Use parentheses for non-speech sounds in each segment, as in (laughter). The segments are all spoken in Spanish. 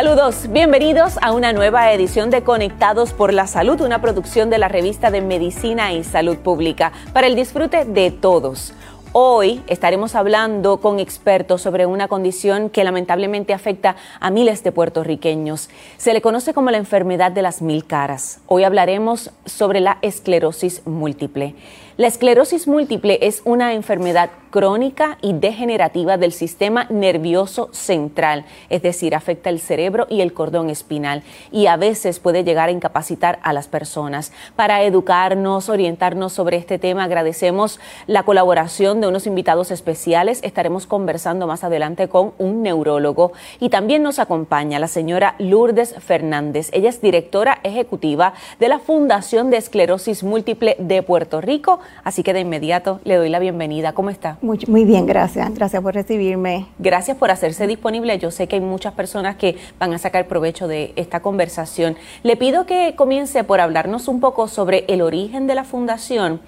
Saludos, bienvenidos a una nueva edición de Conectados por la Salud, una producción de la revista de Medicina y Salud Pública, para el disfrute de todos. Hoy estaremos hablando con expertos sobre una condición que lamentablemente afecta a miles de puertorriqueños. Se le conoce como la enfermedad de las mil caras. Hoy hablaremos sobre la esclerosis múltiple. La esclerosis múltiple es una enfermedad crónica y degenerativa del sistema nervioso central, es decir, afecta el cerebro y el cordón espinal y a veces puede llegar a incapacitar a las personas. Para educarnos, orientarnos sobre este tema, agradecemos la colaboración de unos invitados especiales. Estaremos conversando más adelante con un neurólogo y también nos acompaña la señora Lourdes Fernández. Ella es directora ejecutiva de la Fundación de Esclerosis Múltiple de Puerto Rico Así que de inmediato le doy la bienvenida. ¿Cómo está? Muy, muy bien, gracias. Gracias por recibirme. Gracias por hacerse disponible. Yo sé que hay muchas personas que van a sacar provecho de esta conversación. Le pido que comience por hablarnos un poco sobre el origen de la fundación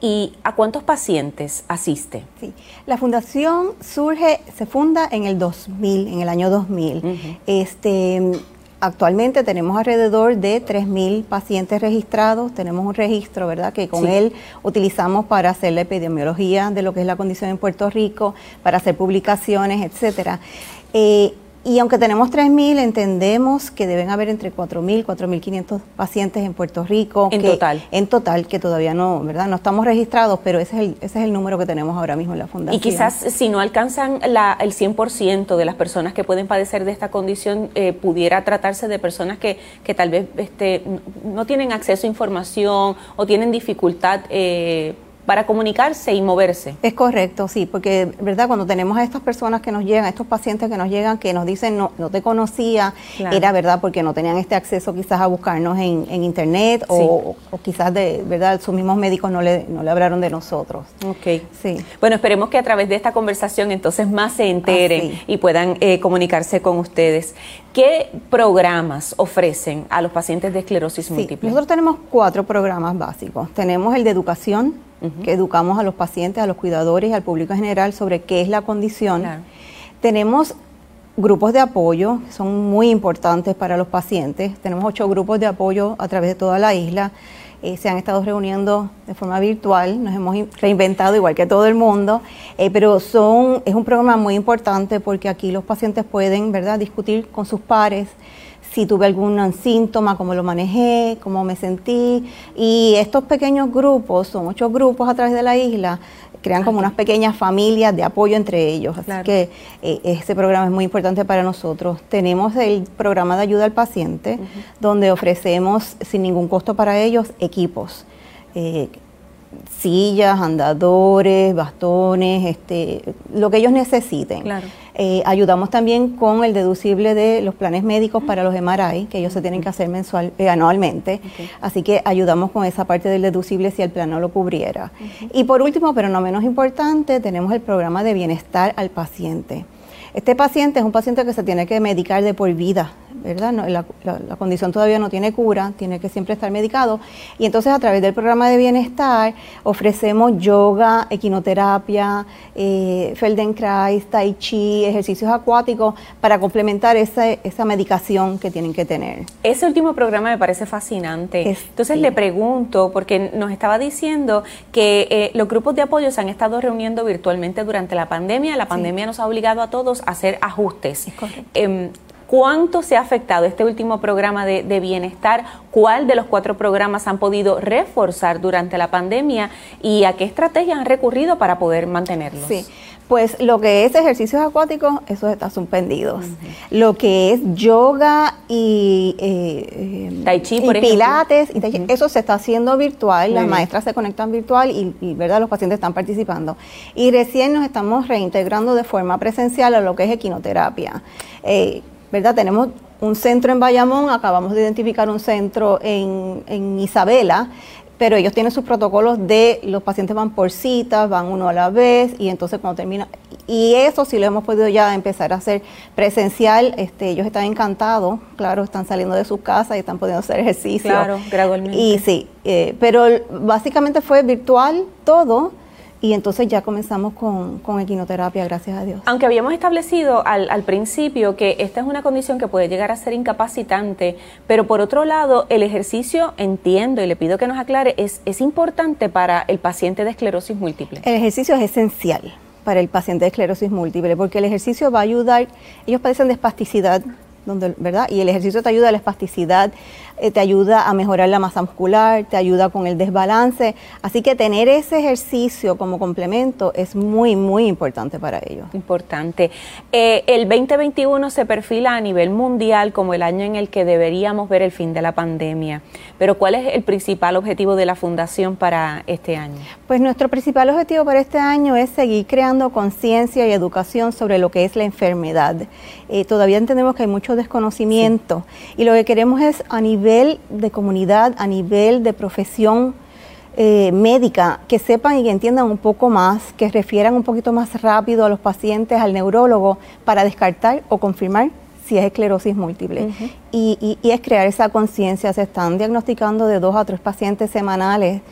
¿Y a cuántos pacientes asiste? Sí, la fundación surge, se funda en el 2000, en el año 2000. Este Actualmente tenemos alrededor de 3.000 pacientes registrados, tenemos un registro, ¿verdad?, que con él utilizamos para hacer la epidemiología de lo que es la condición en Puerto Rico, para hacer publicaciones, etcétera. Eh, y aunque tenemos 3.000, entendemos que deben haber entre 4.000, 4.500 pacientes en Puerto Rico. En total. En total, que todavía no, ¿verdad? No estamos registrados, pero ese es el, ese es el número que tenemos ahora mismo en la fundación. Y quizás si no alcanzan la, el 100% de las personas que pueden padecer de esta condición, eh, pudiera tratarse de personas que, que tal vez este, no tienen acceso a información o tienen dificultad. Eh, para comunicarse y moverse. Es correcto, sí, porque, ¿verdad? Cuando tenemos a estas personas que nos llegan, a estos pacientes que nos llegan, que nos dicen, no, no te conocía, era verdad porque no tenían este acceso quizás a buscarnos en, internet o, quizás, de verdad, sus mismos médicos no le, no le hablaron de nosotros. Ok. Sí. Bueno, esperemos que a través de esta conversación entonces más se enteren y puedan eh, comunicarse con ustedes. ¿Qué programas ofrecen a los pacientes de esclerosis múltiple? Nosotros tenemos cuatro programas básicos. Tenemos el de educación, que educamos a los pacientes, a los cuidadores y al público en general sobre qué es la condición. Tenemos grupos de apoyo, que son muy importantes para los pacientes. Tenemos ocho grupos de apoyo a través de toda la isla. Eh, se han estado reuniendo de forma virtual, nos hemos reinventado igual que todo el mundo, eh, pero son, es un programa muy importante porque aquí los pacientes pueden ¿verdad? discutir con sus pares si tuve algún síntoma, cómo lo manejé, cómo me sentí. Y estos pequeños grupos, son ocho grupos a través de la isla, crean como unas pequeñas familias de apoyo entre ellos. Así que eh, este programa es muy importante para nosotros. Tenemos el programa de ayuda al paciente, donde ofrecemos sin ningún costo para ellos equipos. Eh, sillas, andadores, bastones, este, lo que ellos necesiten. Eh, ayudamos también con el deducible de los planes médicos para los MRI, que ellos se tienen que hacer mensual, eh, anualmente. Así que ayudamos con esa parte del deducible si el plan no lo cubriera. Y por último, pero no menos importante, tenemos el programa de bienestar al paciente. Este paciente es un paciente que se tiene que medicar de por vida, ¿verdad? la, condición todavía no tiene cura, tiene que siempre estar medicado. Y entonces a través del programa de bienestar ofrecemos yoga, equinoterapia, eh, Feldenkrais, Tai Chi, ejercicios acuáticos para complementar esa, esa medicación que tienen que tener. Ese último programa me parece fascinante. entonces le pregunto, porque nos estaba diciendo que eh, los grupos de apoyo se han estado reuniendo virtualmente durante la pandemia. La pandemia nos ha obligado a todos hacer ajustes. Em, ¿Cuánto se ha afectado este último programa de, bienestar? ¿Cuál de los cuatro programas han podido reforzar durante la pandemia y a qué estrategias han recurrido para poder mantenerlos? Sí, pues lo que es ejercicios acuáticos, eso está suspendidos. Lo que es yoga y, eh, tai chi, pilates, eso se está haciendo virtual, las maestras se conectan virtual y, verdad los pacientes están participando. Y recién nos estamos reintegrando de forma presencial a lo que es equinoterapia. Eh, ¿verdad? Tenemos un centro en Bayamón, acabamos de identificar un centro en, en Isabela, pero ellos tienen sus protocolos de los pacientes van por citas, van uno a la vez y entonces cuando termina y eso sí lo hemos podido ya empezar a hacer presencial, este, ellos están encantados, claro, están saliendo de sus casas y están pudiendo hacer ejercicio. Claro, gradualmente. Y sí, eh, pero básicamente fue virtual todo y entonces ya comenzamos con, con, equinoterapia, gracias a Dios. Aunque habíamos establecido al, al, principio que esta es una condición que puede llegar a ser incapacitante, pero por otro lado, el ejercicio, entiendo y le pido que nos aclare, es, es importante para el paciente de esclerosis múltiple. El ejercicio es esencial para el paciente de esclerosis múltiple porque el ejercicio va a ayudar, ellos padecen de espasticidad, donde, ¿verdad? Y el ejercicio te ayuda a la espasticidad, eh, te ayuda a mejorar la masa muscular, te ayuda con el desbalance. Así que tener ese ejercicio como complemento es muy, muy importante para ellos. Importante. Eh, el 2021 se perfila a nivel mundial como el año en el que deberíamos ver el fin de la pandemia. Pero ¿cuál es el principal objetivo de la Fundación para este año? Pues nuestro principal objetivo para este año es seguir creando conciencia y educación sobre lo que es la enfermedad. Eh, todavía entendemos que hay mucho desconocimiento y lo que queremos es a nivel de comunidad, a nivel de profesión eh, médica, que sepan y que entiendan un poco más, que refieran un poquito más rápido a los pacientes, al neurólogo, para descartar o confirmar si es esclerosis múltiple. y, y, es crear esa conciencia. Se están diagnosticando de dos a tres pacientes semanales,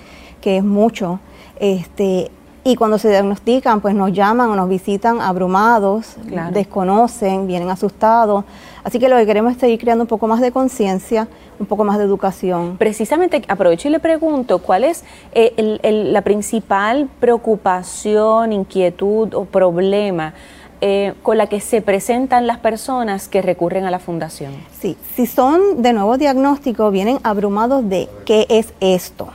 que es mucho. Este, y cuando se diagnostican, pues nos llaman o nos visitan abrumados, desconocen, vienen asustados. Así que lo que queremos es seguir creando un poco más de conciencia, un poco más de educación. Precisamente, aprovecho y le pregunto, ¿cuál es eh, la principal preocupación, inquietud o problema eh, con la que se presentan las personas que recurren a la fundación? Sí, si son de nuevo diagnóstico, vienen abrumados de qué es esto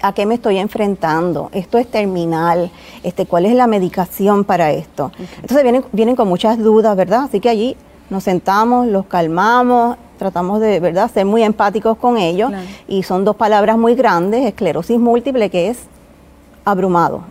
a qué me estoy enfrentando, esto es terminal, este, cuál es la medicación para esto. Entonces vienen, vienen con muchas dudas, ¿verdad? Así que allí nos sentamos, los calmamos, tratamos de, ¿verdad?, ser muy empáticos con ellos. Y son dos palabras muy grandes, esclerosis múltiple, que es abrumado.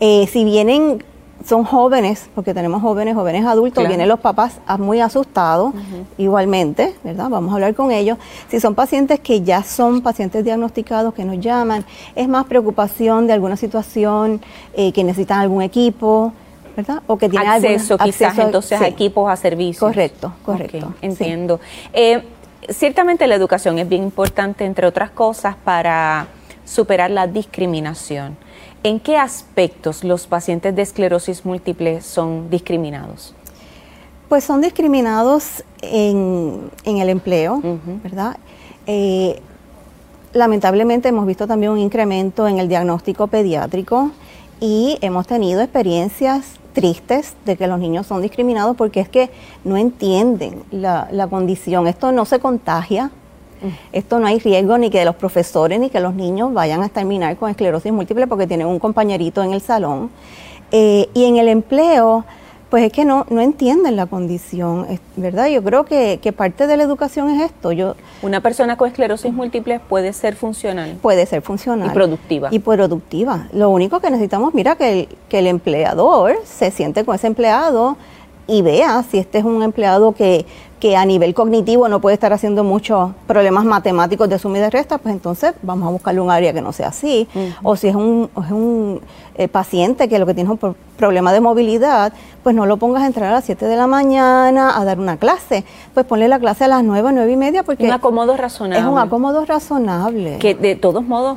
Eh, si vienen son jóvenes, porque tenemos jóvenes, jóvenes adultos, vienen los papás muy asustados, igualmente, ¿verdad? Vamos a hablar con ellos. Si son pacientes que ya son pacientes diagnosticados, que nos llaman, es más preocupación de alguna situación, eh, que necesitan algún equipo, ¿verdad? O que tienen acceso, quizás entonces a equipos, a servicios. Correcto, correcto. entiendo. Eh, ciertamente la educación es bien importante, entre otras cosas, para superar la discriminación. ¿En qué aspectos los pacientes de esclerosis múltiple son discriminados? Pues son discriminados en, el empleo, ¿verdad? Eh, lamentablemente hemos visto también un incremento en el diagnóstico pediátrico y hemos tenido experiencias tristes de que los niños son discriminados porque es que no entienden la, la condición. Esto no se contagia, esto no hay riesgo ni que los profesores ni que los niños vayan a terminar con esclerosis múltiple porque tienen un compañerito en el salón. Eh, y en el empleo, pues es que no, no entienden la condición, ¿verdad? Yo creo que, parte de la educación es esto. Yo, Una persona con esclerosis múltiple puede ser funcional. Puede ser funcional. Y productiva. Y productiva. Lo único que necesitamos, mira, que que el empleador se siente con ese empleado y vea si este es un empleado que que a nivel cognitivo no puede estar haciendo muchos problemas matemáticos de suma y de resta, pues entonces vamos a buscarle un área que no sea así. O si es un, es un eh, paciente que lo que tiene es un problema de movilidad, pues no lo pongas a entrar a las 7 de la mañana a dar una clase. Pues ponle la clase a las 9, 9 y media porque... Un acomodo razonable. Es un acomodo razonable. Que de todos modos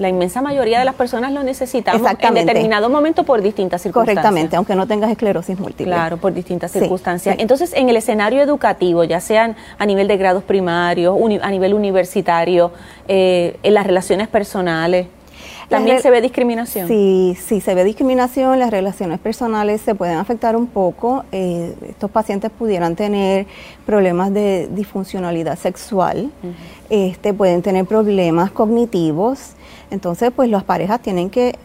la inmensa mayoría de las personas lo necesitamos en determinado momento por distintas circunstancias. Correctamente, aunque no tengas esclerosis múltiple. Claro, por distintas circunstancias. Entonces, en el escenario educativo, ya sean a nivel de grados primarios, a nivel universitario, eh, en las relaciones personales, ¿También se ve discriminación? Sí, sí, se ve discriminación. Las relaciones personales se pueden afectar un poco. Eh, estos pacientes pudieran tener problemas de disfuncionalidad sexual, este, pueden tener problemas cognitivos. Entonces, pues las parejas tienen que,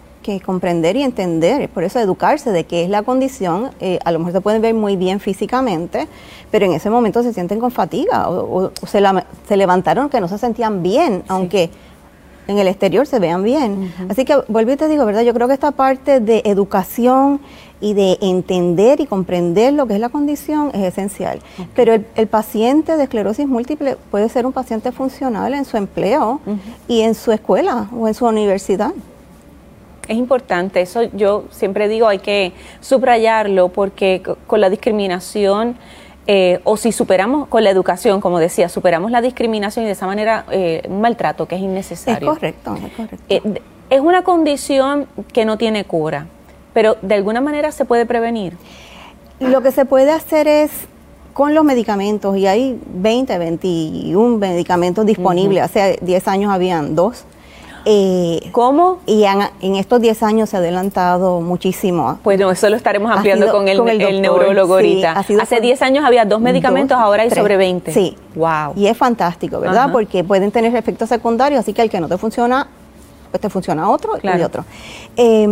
comprender y entender, por eso educarse de qué es la condición. Eh, a lo mejor se pueden ver muy bien físicamente, pero en ese momento se sienten con fatiga o, se, levantaron que no se sentían bien, aunque en el exterior se vean bien. Así que vuelvo y te digo, ¿verdad? Yo creo que esta parte de educación y de entender y comprender lo que es la condición es esencial. Pero el, paciente de esclerosis múltiple puede ser un paciente funcional en su empleo y en su escuela o en su universidad. Es importante, eso yo siempre digo, hay que subrayarlo porque con la discriminación eh, o si superamos con la educación, como decía, superamos la discriminación y de esa manera eh, un maltrato que es innecesario. Es correcto, es correcto. Eh, es una condición que no tiene cura, pero de alguna manera se puede prevenir. Lo que se puede hacer es con los medicamentos, y hay 20, 21 medicamentos disponibles, hace 10 años habían dos, eh, ¿Cómo? Y en, estos 10 años se ha adelantado muchísimo. Pues no, eso lo estaremos ampliando con, el, neurólogo ahorita. Hace 10 años había dos medicamentos, ahora hay sobre 20. Sí. Wow. Y es fantástico, ¿verdad? Porque pueden tener efectos secundarios, así que el que no te funciona, pues te funciona otro y otro. Eh,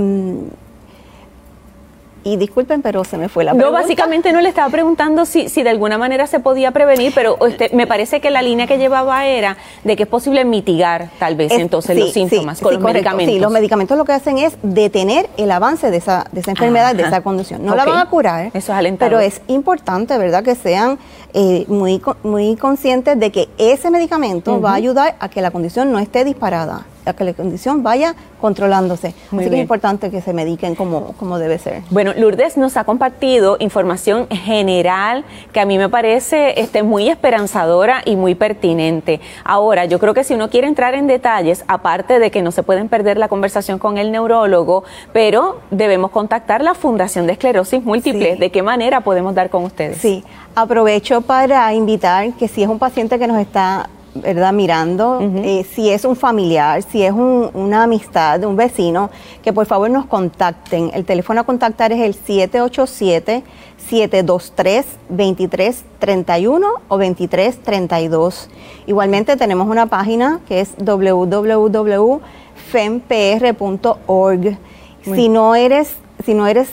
y disculpen, pero se me fue la pregunta. No, básicamente no le estaba preguntando si, si de alguna manera se podía prevenir, pero este, me parece que la línea que llevaba era de que es posible mitigar tal vez entonces los síntomas con los medicamentos. Sí, los medicamentos lo que hacen es detener el avance de esa, de esa enfermedad, de esa condición. No la van a curar, Eso es alentador. pero es importante, ¿verdad?, que sean eh, muy, muy conscientes de que ese medicamento va a ayudar a que la condición no esté disparada a que la condición vaya controlándose. Así que es importante que se mediquen como, como debe ser. Bueno, Lourdes nos ha compartido información general que a mí me parece este, muy esperanzadora y muy pertinente. Ahora, yo creo que si uno quiere entrar en detalles, aparte de que no se pueden perder la conversación con el neurólogo, pero debemos contactar la Fundación de Esclerosis Múltiple. ¿De qué manera podemos dar con ustedes? Sí, aprovecho para invitar que si es un paciente que nos está ¿verdad? Mirando eh, si es un familiar, si es una amistad, un vecino, que por favor nos contacten. El teléfono a contactar es el 787-723-2331 o 2332. Igualmente tenemos una página que es www.fempr.org. Si no eres, si no eres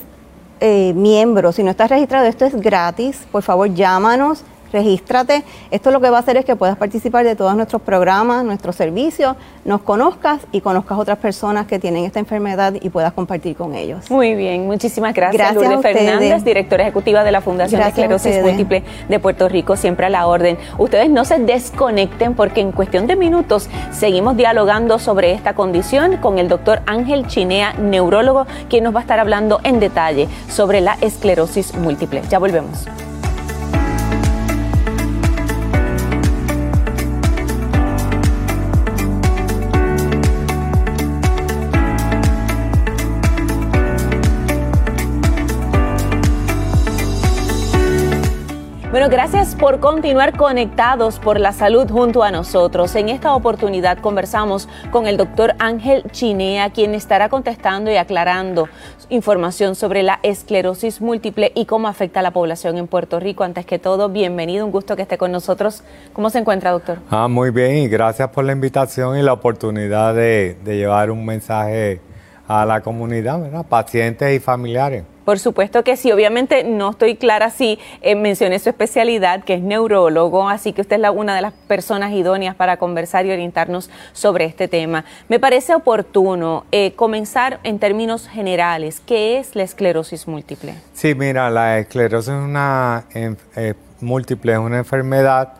eh, miembro, si no estás registrado, esto es gratis, por favor llámanos regístrate. Esto lo que va a hacer es que puedas participar de todos nuestros programas, nuestros servicios, nos conozcas y conozcas otras personas que tienen esta enfermedad y puedas compartir con ellos. Muy bien, muchísimas gracias. gracias Lourdes Fernández, directora ejecutiva de la Fundación de Esclerosis Múltiple de Puerto Rico, siempre a la orden. Ustedes no se desconecten porque en cuestión de minutos seguimos dialogando sobre esta condición con el doctor Ángel Chinea, neurólogo, quien nos va a estar hablando en detalle sobre la esclerosis múltiple. Ya volvemos. Bueno, gracias por continuar conectados por la salud junto a nosotros. En esta oportunidad conversamos con el doctor Ángel Chinea, quien estará contestando y aclarando información sobre la esclerosis múltiple y cómo afecta a la población en Puerto Rico. Antes que todo, bienvenido, un gusto que esté con nosotros. ¿Cómo se encuentra, doctor? Ah, muy bien y gracias por la invitación y la oportunidad de, de llevar un mensaje a la comunidad, ¿verdad? pacientes y familiares. Por supuesto que sí, obviamente no estoy clara si eh, mencioné su especialidad, que es neurólogo, así que usted es la, una de las personas idóneas para conversar y orientarnos sobre este tema. Me parece oportuno eh, comenzar en términos generales. ¿Qué es la esclerosis múltiple? Sí, mira, la esclerosis es una eh, múltiple, es una enfermedad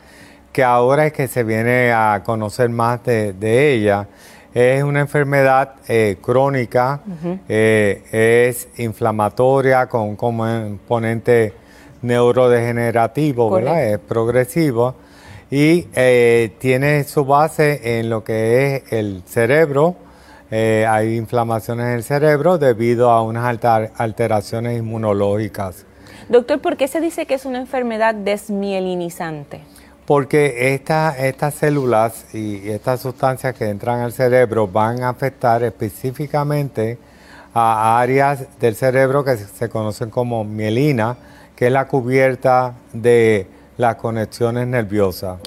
que ahora es que se viene a conocer más de, de ella es una enfermedad eh, crónica, eh, es inflamatoria con un componente neurodegenerativo, ¿verdad? Es progresivo y eh, tiene su base en lo que es el cerebro. hay inflamaciones en el cerebro debido a unas alteraciones inmunológicas. Doctor, ¿por qué se dice que es una enfermedad desmielinizante? Porque estas células y estas sustancias que entran al cerebro van a afectar específicamente a áreas del cerebro que se conocen como mielina, que es la cubierta de las conexiones nerviosas.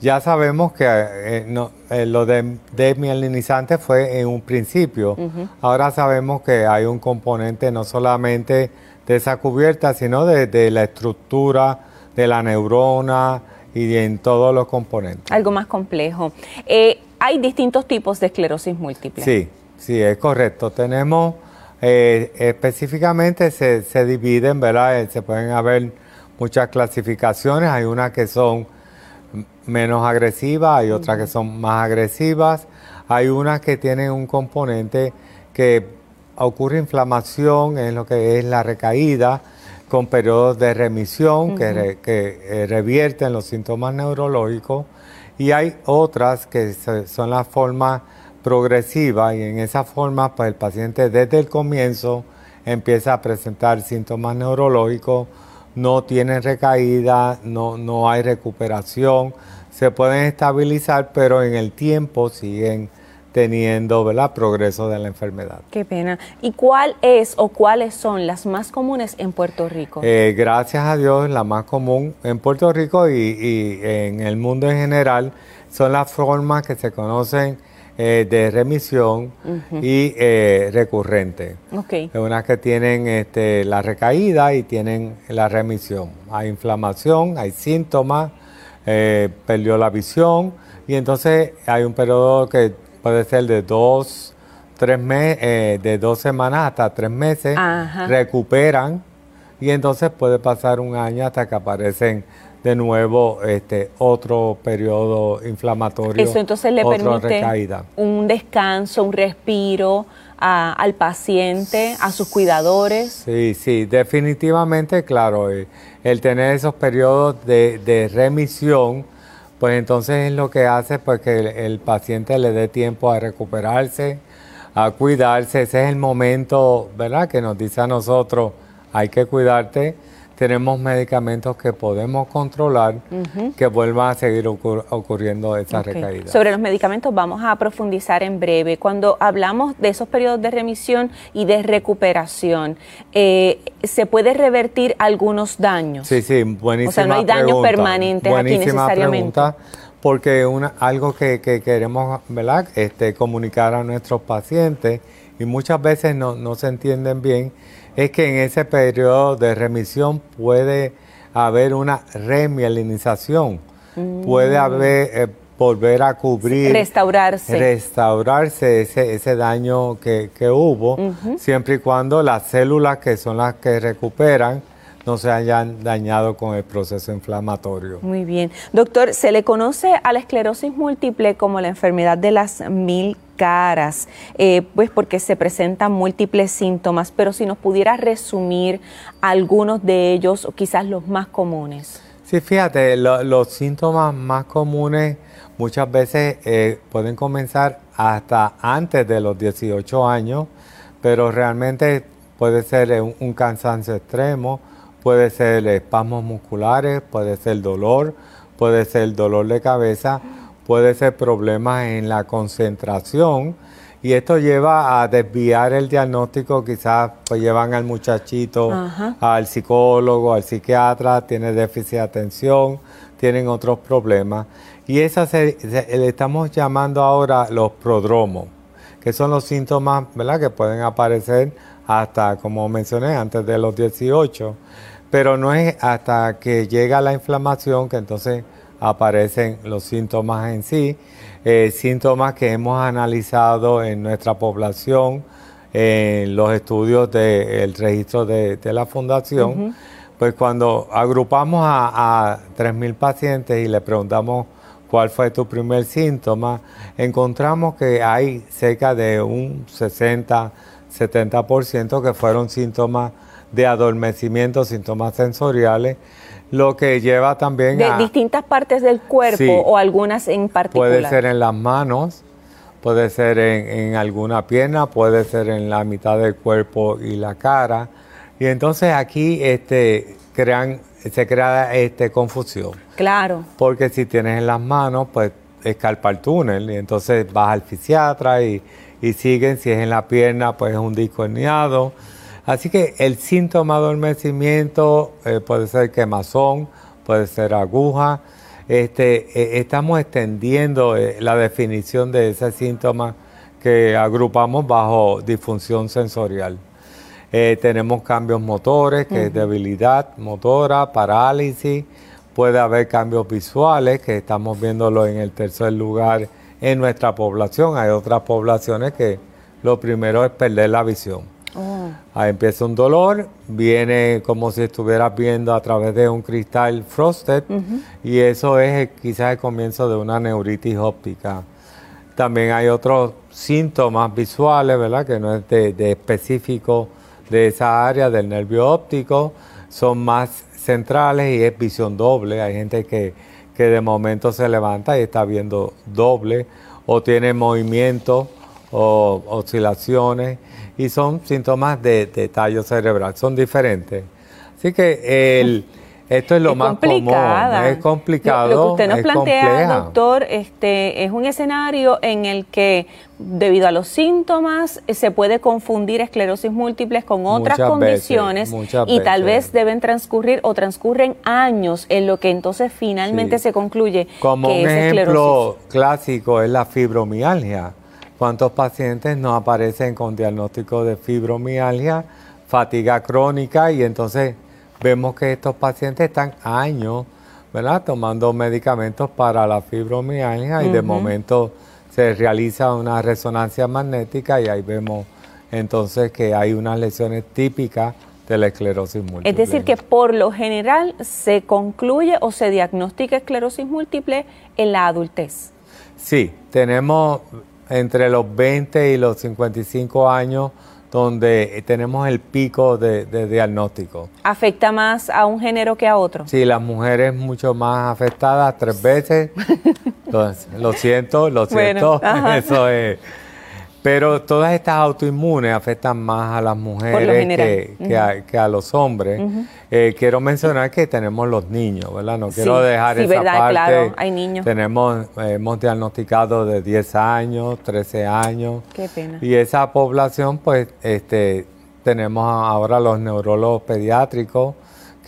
Ya sabemos que eh, eh, lo de desmielinizante fue en un principio. Ahora sabemos que hay un componente no solamente de esa cubierta, sino de la estructura de la neurona, y en todos los componentes. Algo más complejo. Eh, hay distintos tipos de esclerosis múltiple. Sí, sí, es correcto. Tenemos, eh, específicamente se, se, dividen, ¿verdad? Eh, se pueden haber muchas clasificaciones. Hay unas que son menos agresivas, hay otras que son más agresivas. Hay unas que tienen un componente que ocurre inflamación en lo que es la recaída con periodos de remisión que, eh, revierten los síntomas neurológicos y hay otras que son la forma progresiva y en esa forma pues el paciente desde el comienzo empieza a presentar síntomas neurológicos, no tiene recaída, no, no hay recuperación, se pueden estabilizar pero en el tiempo siguen teniendo ¿verdad? progreso de la enfermedad. Qué pena. ¿Y cuál es o cuáles son las más comunes en Puerto Rico? Eh, gracias a Dios, la más común en Puerto Rico y, en el mundo en general son las formas que se conocen eh, de remisión y eh, recurrente. Okay. Unas que tienen este, la recaída y tienen la remisión. Hay inflamación, hay síntomas, perdió la visión y entonces hay un periodo que puede ser de dos, tres meses, eh, de dos semanas hasta tres meses, recuperan y entonces puede pasar un año hasta que aparecen de nuevo este otro periodo inflamatorio. Eso entonces le permite un descanso, un respiro al paciente, a sus cuidadores. Sí, sí, definitivamente, claro, eh, el, tener esos periodos de, de remisión pues entonces es lo que hace pues que el, paciente le dé tiempo a recuperarse, a cuidarse. Ese es el momento, ¿verdad? Que nos dice a nosotros, hay que cuidarte tenemos medicamentos que podemos controlar que vuelvan a seguir ocurriendo esa recaída. Sobre los medicamentos vamos a profundizar en breve. Cuando hablamos de esos periodos de remisión y de recuperación, eh, ¿se puede revertir algunos daños? Sí, sí, buenísima O sea, no hay daños permanentes aquí necesariamente. Pregunta porque una, algo que, queremos ¿verdad? Este, comunicar a nuestros pacientes y muchas veces no, no se entienden bien es que en ese periodo de remisión puede haber una remielinización, puede mm. haber eh, volver a cubrir, restaurarse, restaurarse ese, ese daño que, hubo, siempre y cuando las células que son las que recuperan no se hayan dañado con el proceso inflamatorio. Muy bien. Doctor, se le conoce a la esclerosis múltiple como la enfermedad de las mil caras, eh, pues porque se presentan múltiples síntomas, pero si nos pudiera resumir algunos de ellos, o quizás los más comunes. Sí, fíjate, los síntomas más comunes muchas veces eh, pueden comenzar hasta antes de los 18 años, pero realmente puede ser un cansancio extremo, Puede ser espasmos musculares, puede ser dolor, puede ser dolor de cabeza, puede ser problemas en la concentración. Y esto lleva a desviar el diagnóstico, quizás pues llevan al muchachito al psicólogo, al psiquiatra, tiene déficit de atención, tienen otros problemas. Y esas le estamos llamando ahora los prodromos, que son los síntomas, ¿verdad? que pueden aparecer hasta como mencioné antes de los 18 pero no es hasta que llega la inflamación que entonces aparecen los síntomas en sí, eh, síntomas que hemos analizado en nuestra población, en los estudios del registro de, la fundación, pues cuando agrupamos a, a 3.000 pacientes y le preguntamos cuál fue tu primer síntoma, encontramos que hay cerca de un 60-70% que fueron síntomas de adormecimiento, síntomas sensoriales, lo que lleva también de distintas partes del cuerpo o algunas en particular. Puede ser en las manos, puede ser en, alguna pierna, puede ser en la mitad del cuerpo y la cara. Y entonces aquí este, crean, se crea este, confusión. Claro. Porque si tienes en las manos, pues escalpa el túnel y entonces vas al fisiatra y, y siguen, si es en la pierna, pues es un disco herniado Así que el síntoma de adormecimiento eh, puede ser quemazón, puede ser aguja. Este, eh, estamos extendiendo eh, la definición de ese síntoma que agrupamos bajo disfunción sensorial. tenemos cambios motores, que es debilidad motora, parálisis, puede haber cambios visuales, que estamos viéndolo en el tercer lugar en nuestra población. Hay otras poblaciones que lo primero es perder la visión. Ahí empieza un dolor, viene como si estuvieras viendo a través de un cristal frosted y eso es quizás el comienzo de una neuritis óptica. También hay otros síntomas visuales, ¿verdad? Que no es de, específico de esa área del nervio óptico, son más centrales y es visión doble. Hay gente que, que de momento se levanta y está viendo doble o tiene movimiento o oscilaciones y son síntomas de, tallo cerebral, son diferentes. Así que el, esto es lo más común, es complicado. Lo, que usted nos plantea, doctor, este, es un escenario en el que debido a los síntomas se puede confundir esclerosis múltiple con otras condiciones y tal vez deben transcurrir o transcurren años en lo que entonces finalmente se concluye Como que un es ejemplo clásico es la fibromialgia ¿Cuántos pacientes nos aparecen con diagnóstico de fibromialgia, fatiga crónica y entonces vemos que estos pacientes están años, ¿verdad? Tomando medicamentos para la fibromialgia y de momento se realiza una resonancia magnética y ahí vemos entonces que hay unas lesiones típicas de la esclerosis múltiple. Es decir, que por lo general se concluye o se diagnostica esclerosis múltiple en la adultez. Sí, tenemos entre los 20 y los 55 años donde tenemos el pico de, diagnóstico. ¿Afecta más a un género que a otro? Sí, las mujeres mucho más afectadas tres veces. (laughs) lo, siento, lo siento. (laughs) Eso es pero todas estas autoinmunes afectan más a las mujeres que, a, los hombres. Eh, quiero mencionar que tenemos los niños, ¿verdad? No quiero dejar sí, esa parte. Claro, hay niños. Tenemos, hemos diagnosticado de 10 años, 13 años. Qué pena. Y esa población, pues, este, tenemos ahora los neurólogos pediátricos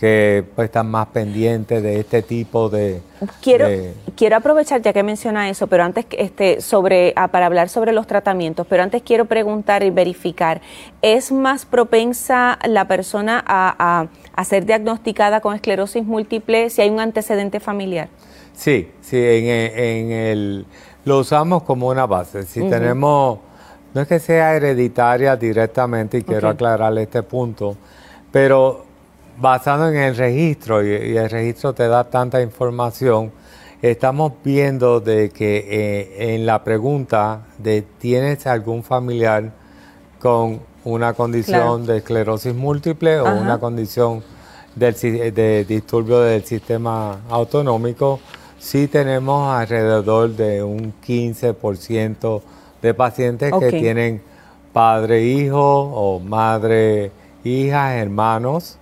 que pues, están más pendientes de este tipo de quiero quiero aprovechar ya que menciona eso pero antes este sobre ah, para hablar sobre los tratamientos pero antes quiero preguntar y verificar es más propensa la persona a, ser diagnosticada con esclerosis múltiple si hay un antecedente familiar sí sí en, el lo usamos como una base. Si tenemos no es que sea hereditaria directamente y quiero aclararle este punto pero basado en el registro, y, el registro te da tanta información, estamos viendo de que eh, en la pregunta de ¿tienes algún familiar con una condición de esclerosis múltiple o una condición de disturbio del sistema autonómico? Sí tenemos alrededor de un 15% de pacientes que tienen padre, hijo o madre, hija, hermanos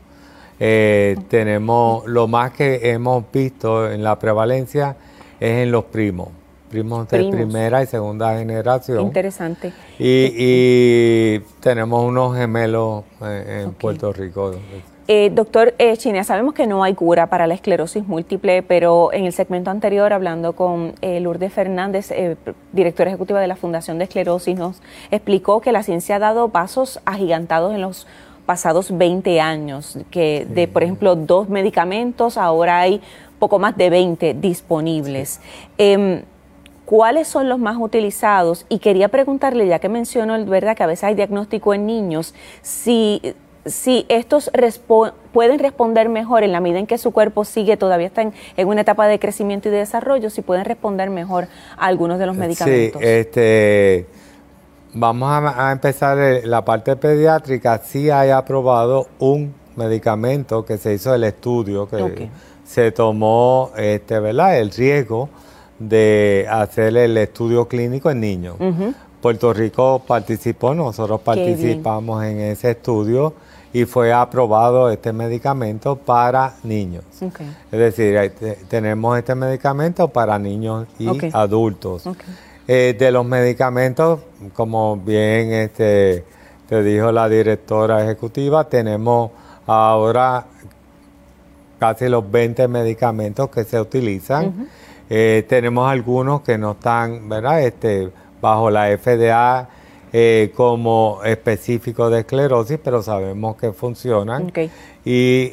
eh, tenemos lo más que hemos visto en la prevalencia es en los primos, primos, de primera y segunda generación. Interesante. Y, tenemos unos gemelos eh, en Puerto Rico. Eh, doctor eh, China, sabemos que no hay cura para la esclerosis múltiple, pero en el segmento anterior, hablando con Lourdes Fernández, directora ejecutiva de la Fundación de Esclerosis, nos explicó que la ciencia ha dado pasos agigantados en los pasados 20 años, que de, por ejemplo, dos medicamentos, ahora hay poco más de 20 disponibles. Em, ¿Cuáles son los más utilizados? Y quería preguntarle, ya que mencionó, ¿verdad?, que a veces hay diagnóstico en niños, si, si estos pueden responder mejor en la medida en que su cuerpo sigue, todavía está en, una etapa de crecimiento y de desarrollo, si pueden responder mejor a algunos de los medicamentos. Sí, este Vamos a, empezar eh, la parte pediátrica. Sí hay aprobado un medicamento que se hizo el estudio, que se tomó este, ¿verdad? el riesgo de hacer el estudio clínico en niños. Puerto Rico participó, nosotros participamos en ese estudio y fue aprobado este medicamento para niños. Es decir, tenemos este medicamento para niños y adultos. Eh, de los medicamentos, como bien este, te dijo la directora ejecutiva, tenemos ahora casi los 20 medicamentos que se utilizan. Eh, tenemos algunos que no están, ¿verdad? Este, bajo la FDA eh, como específicos de esclerosis, pero sabemos que funcionan. Y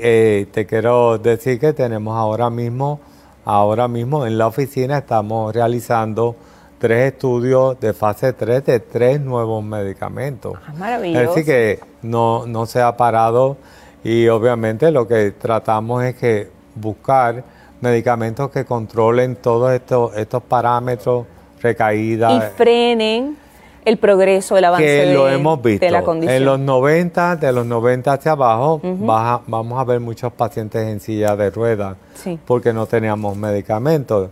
te quiero decir que tenemos ahora mismo, ahora mismo en la oficina estamos realizando tres estudios de fase 3 de tres nuevos medicamentos. Ah, maravilloso. Es decir, que no, no se ha parado y obviamente lo que tratamos es que buscar medicamentos que controlen todos estos, estos parámetros, recaídas. Y frenen el progreso, el avance que de, lo hemos visto. de la condición. En los 90, de los 90 hacia abajo, baja- vamos a ver muchos pacientes en silla de ruedas Sí. porque no teníamos medicamentos.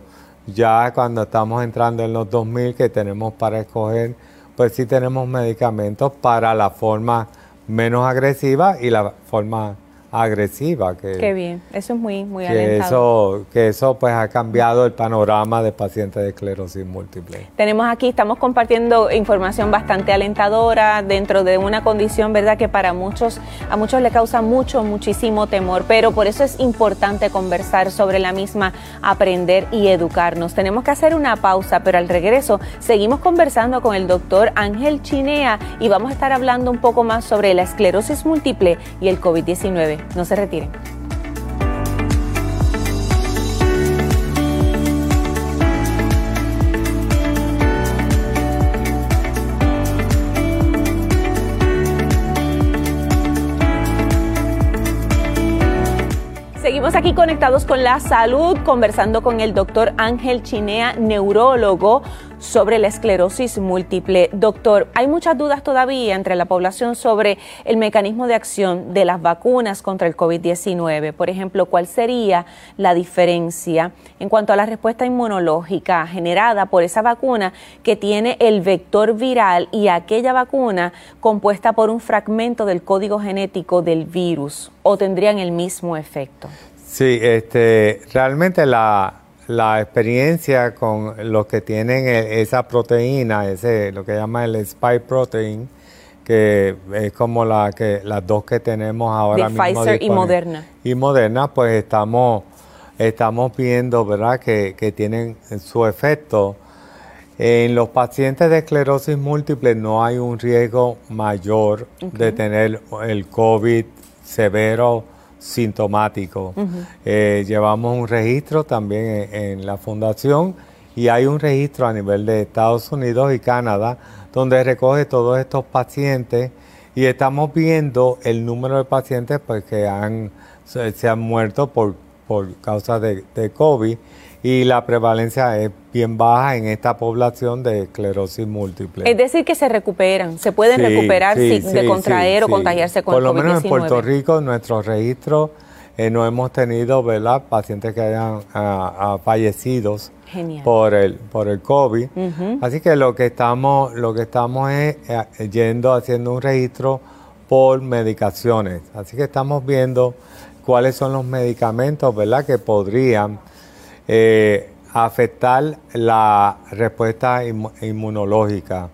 Ya cuando estamos entrando en los 2000 que tenemos para escoger, pues sí tenemos medicamentos para la forma menos agresiva y la forma agresiva. Que, Qué bien, eso es muy, muy que alentador. eso, que eso pues ha cambiado el panorama de pacientes de esclerosis múltiple. Tenemos aquí, estamos compartiendo información bastante alentadora dentro de una condición, ¿verdad? Que para muchos, a muchos le causa mucho, muchísimo temor, pero por eso es importante conversar sobre la misma, aprender y educarnos. Tenemos que hacer una pausa, pero al regreso seguimos conversando con el doctor Ángel Chinea y vamos a estar hablando un poco más sobre la esclerosis múltiple y el COVID-19. No se retiren. Seguimos aquí conectados con la salud, conversando con el doctor Ángel Chinea, neurólogo, sobre la esclerosis múltiple. Doctor, hay muchas dudas todavía entre la población sobre el mecanismo de acción de las vacunas contra el COVID-19. Por ejemplo, ¿cuál sería la diferencia en cuanto a la respuesta inmunológica generada por esa vacuna que tiene el vector viral y aquella vacuna compuesta por un fragmento del código genético del virus? ¿O tendrían el mismo efecto? Sí, este, realmente la, la experiencia con los que tienen e- esa proteína, ese, lo que llama el spike protein, que es como la que, las dos que tenemos ahora De mismo. Pfizer y. Moderna. Y Moderna, pues estamos, estamos viendo, ¿verdad?, que, que tienen su efecto. En los pacientes de esclerosis múltiple no hay un riesgo mayor de tener el COVID severo sintomático. Eh, llevamos un registro también en, en la fundación y hay un registro a nivel de Estados Unidos y Canadá donde recoge todos estos pacientes y estamos viendo el número de pacientes pues, que han, se, se han muerto por, por causa de, de COVID y la prevalencia es bien baja en esta población de esclerosis múltiple. Es decir, que se recuperan, se pueden Sí, recuperar sí, de contraer o contagiarse con Por el lo menos en COVID-19. Puerto Rico, en nuestro registro, eh, no hemos tenido ¿verdad? pacientes que hayan ah, ah, fallecidos Genial. por el, por el COVID. Así que lo que estamos, lo que estamos es eh, yendo haciendo un registro por medicaciones. Así que estamos viendo cuáles son los medicamentos ¿verdad? que podrían eh, afectar la respuesta inmu- inmunológica.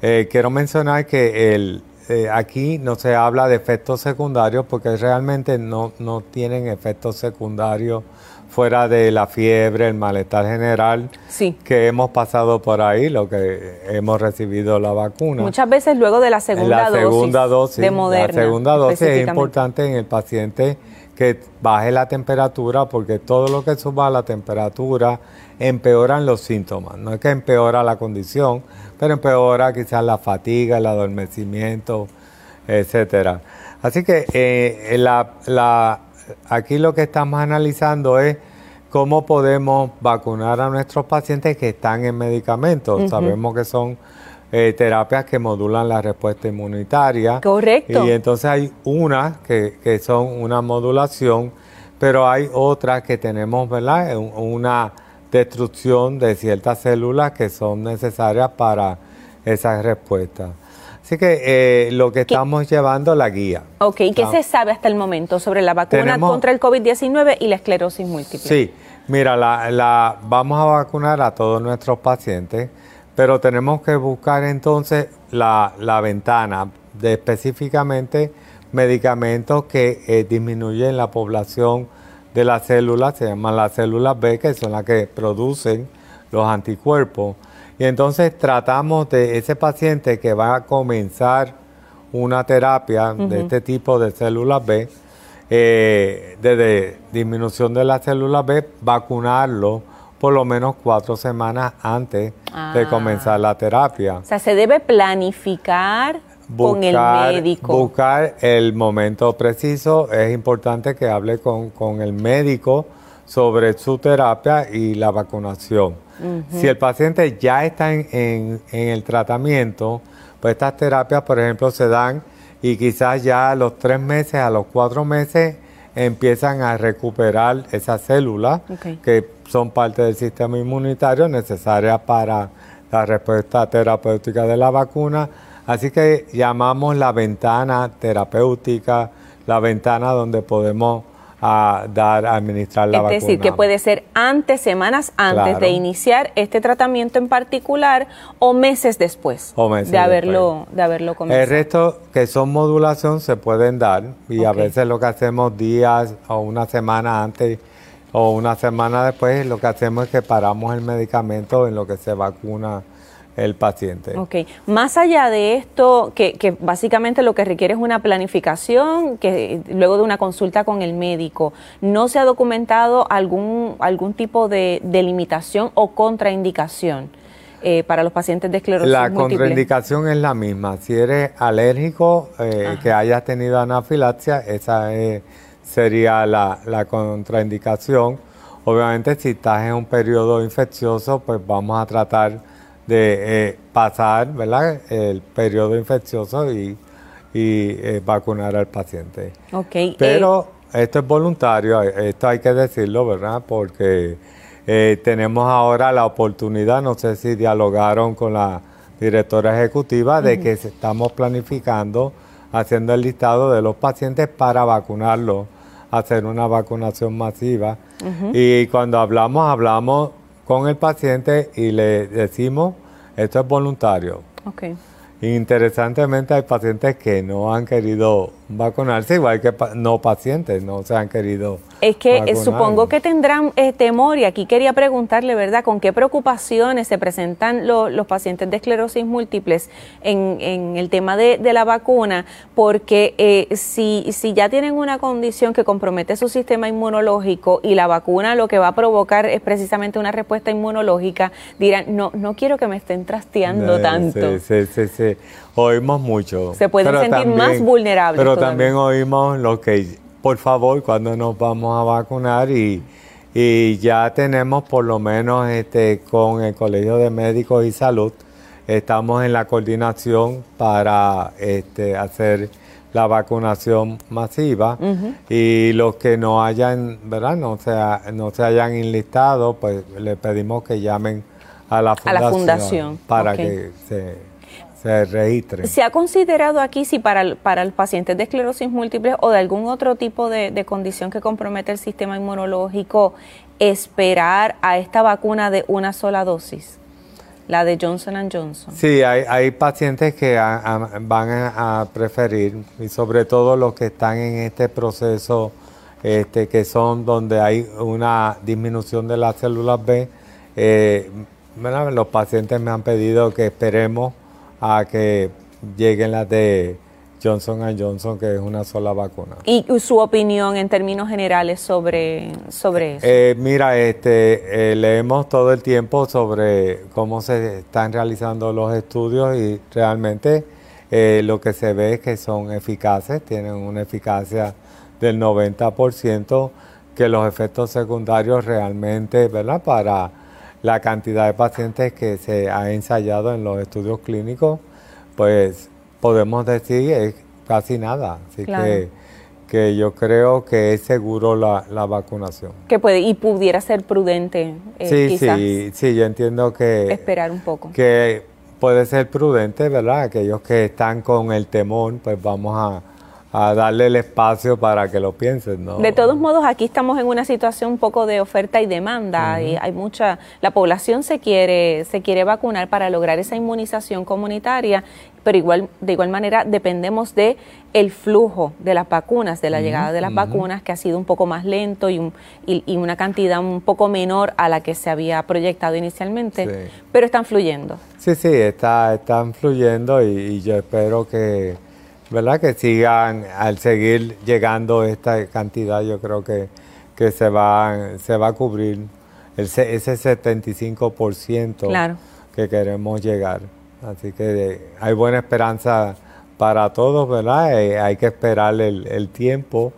Eh, quiero mencionar que el, eh, aquí no se habla de efectos secundarios porque realmente no, no tienen efectos secundarios fuera de la fiebre, el malestar general Sí. que hemos pasado por ahí, lo que hemos recibido la vacuna. Muchas veces luego de la segunda, la segunda dosis, de Moderna. La segunda dosis es importante en el paciente que baje la temperatura porque todo lo que suba la temperatura empeoran los síntomas. No es que empeora la condición, pero empeora quizás la fatiga, el adormecimiento, etcétera. Así que eh, la- la- aquí lo que estamos analizando es cómo podemos vacunar a nuestros pacientes que están en medicamentos. Sabemos que son eh, terapias que modulan la respuesta inmunitaria. Correcto. Y entonces hay unas que, que son una modulación, pero hay otras que tenemos, ¿verdad? Un- Una destrucción de ciertas células que son necesarias para esa respuesta. Así que eh, lo que estamos llevando la guía. Ok, ¿qué se sabe hasta el momento sobre la vacuna Tenemos- contra el COVID-19 y la esclerosis múltiple? Sí, mira, la, la- vamos a vacunar a todos nuestros pacientes, pero tenemos que buscar entonces la, la ventana de específicamente medicamentos que eh, disminuyen la población de las células, se llaman las células B, que son las que producen los anticuerpos. Y entonces tratamos de ese paciente que va a comenzar una terapia de este tipo de células B, eh, de, de disminución de las células B, vacunarlo por lo menos cuatro semanas antes de Ah. comenzar la terapia. O sea, se debe planificar con el médico. Buscar el momento preciso. Es importante que hable con, con el médico sobre su terapia y la vacunación. Si el paciente ya está en, en- en el tratamiento, pues estas terapias, por ejemplo, se dan y quizás ya a los tres meses, a los cuatro meses, empiezan a recuperar esas células que son parte del sistema inmunitario necesarias para la respuesta terapéutica de la vacuna. Así que llamamos la ventana terapéutica, la ventana donde podemos ah, dar, administrar la es vacuna. decir, que puede ser antes, semanas antes Claro. de iniciar este tratamiento en particular o meses después O meses de haberlo, de haberlo comenzado. El resto que son modulación se pueden dar y a veces lo que hacemos días o una semana antes o una semana después, lo que hacemos es que paramos el medicamento en lo que se vacuna el paciente. Ok, más allá de esto, que, que básicamente lo que requiere es una planificación, que luego de una consulta con el médico, ¿no se ha documentado algún, algún tipo de, de limitación o contraindicación eh, para los pacientes de esclerosis La múltiple? contraindicación es la misma. Si eres alérgico, eh, que hayas tenido anafilaxia, esa es- sería la, la contraindicación. Obviamente, si estás en un periodo infeccioso, pues vamos a tratar de eh, pasar ¿verdad? el periodo infeccioso y, y, eh, vacunar al paciente. Ok, eh, Pero esto es voluntario, esto hay que decirlo, ¿verdad? Porque eh, tenemos ahora la oportunidad, no sé si dialogaron con la directora ejecutiva, de que estamos planificando, haciendo el listado de los pacientes para vacunarlos, hacer una vacunación masiva. Y cuando hablamos, hablamos con el paciente y le decimos, esto es voluntario. ok. Interesantemente hay pacientes que no han querido vacunarse, igual que pa- no pacientes, no se han querido Es que eh, vacunar. supongo que tendrán eh, temor y aquí quería preguntarle, ¿verdad? ¿Con qué preocupaciones se presentan lo- los pacientes de esclerosis múltiples en, en el tema de, de la vacuna? Porque eh, si, si ya tienen una condición que compromete su sistema inmunológico y la vacuna lo que va a provocar es precisamente una respuesta inmunológica, dirán, no, no quiero que me estén trasteando tanto. Sí, sí, sí, sí. Oímos mucho. Se pueden sentir más vulnerables Pero todavía. también oímos lo que, por favor, cuando nos vamos a vacunar y, y ya tenemos por lo menos este, con el Colegio de Médicos y Salud, estamos en la coordinación para este, hacer la vacunación masiva y los que no hayan, ¿verdad? No se, no se hayan enlistado, pues le pedimos que llamen a la A fundación, la fundación, para que se, se registren. ¿Se ha considerado aquí si para, el- para el paciente de esclerosis múltiple o de algún otro tipo de, de condición que compromete el sistema inmunológico esperar a esta vacuna de una sola dosis? La de Johnson Johnson. Sí, hay, hay pacientes que a- a- van a, a preferir, y sobre todo los que están en este proceso, este, que son donde hay una disminución de las células B. eh. Los pacientes me han pedido que esperemos a que lleguen las de Johnson Johnson, que es una sola vacuna. Y su opinión en términos generales sobre, sobre eso. Eh, mira, este, eh, leemos todo el tiempo sobre cómo se están realizando los estudios y realmente eh, lo que se ve es que son eficaces, tienen una eficacia del 90%, que los efectos secundarios realmente, ¿verdad? Para la cantidad de pacientes que se ha ensayado en los estudios clínicos, pues podemos decir es casi nada. Así Claro. que que yo creo que es seguro la, la vacunación. que puede y pudiera ser prudente eh, sí, quizás sí, sí, yo entiendo que, esperar un poco. que puede ser prudente, ¿verdad? Aquellos que están con el temor, pues vamos a, a darle el espacio para que lo piensen, ¿no? De todos modos, aquí estamos en una situación un poco de oferta y demanda. y hay mucha, la población se quiere, se quiere vacunar para lograr esa inmunización comunitaria, pero igual, de igual manera dependemos de el flujo de las vacunas, de la llegada de las vacunas, que ha sido un poco más lento y, un- y- y una cantidad un poco menor a la que se había proyectado inicialmente, Sí. pero están fluyendo. Sí, sí, está, están fluyendo y, y yo espero que, ¿verdad? Que sigan, al seguir llegando esta cantidad, yo creo que, que se, va, se va a cubrir ese 75% que queremos llegar. Así que hay buena esperanza para todos, ¿verdad? Eh, hay que esperar el, tiempo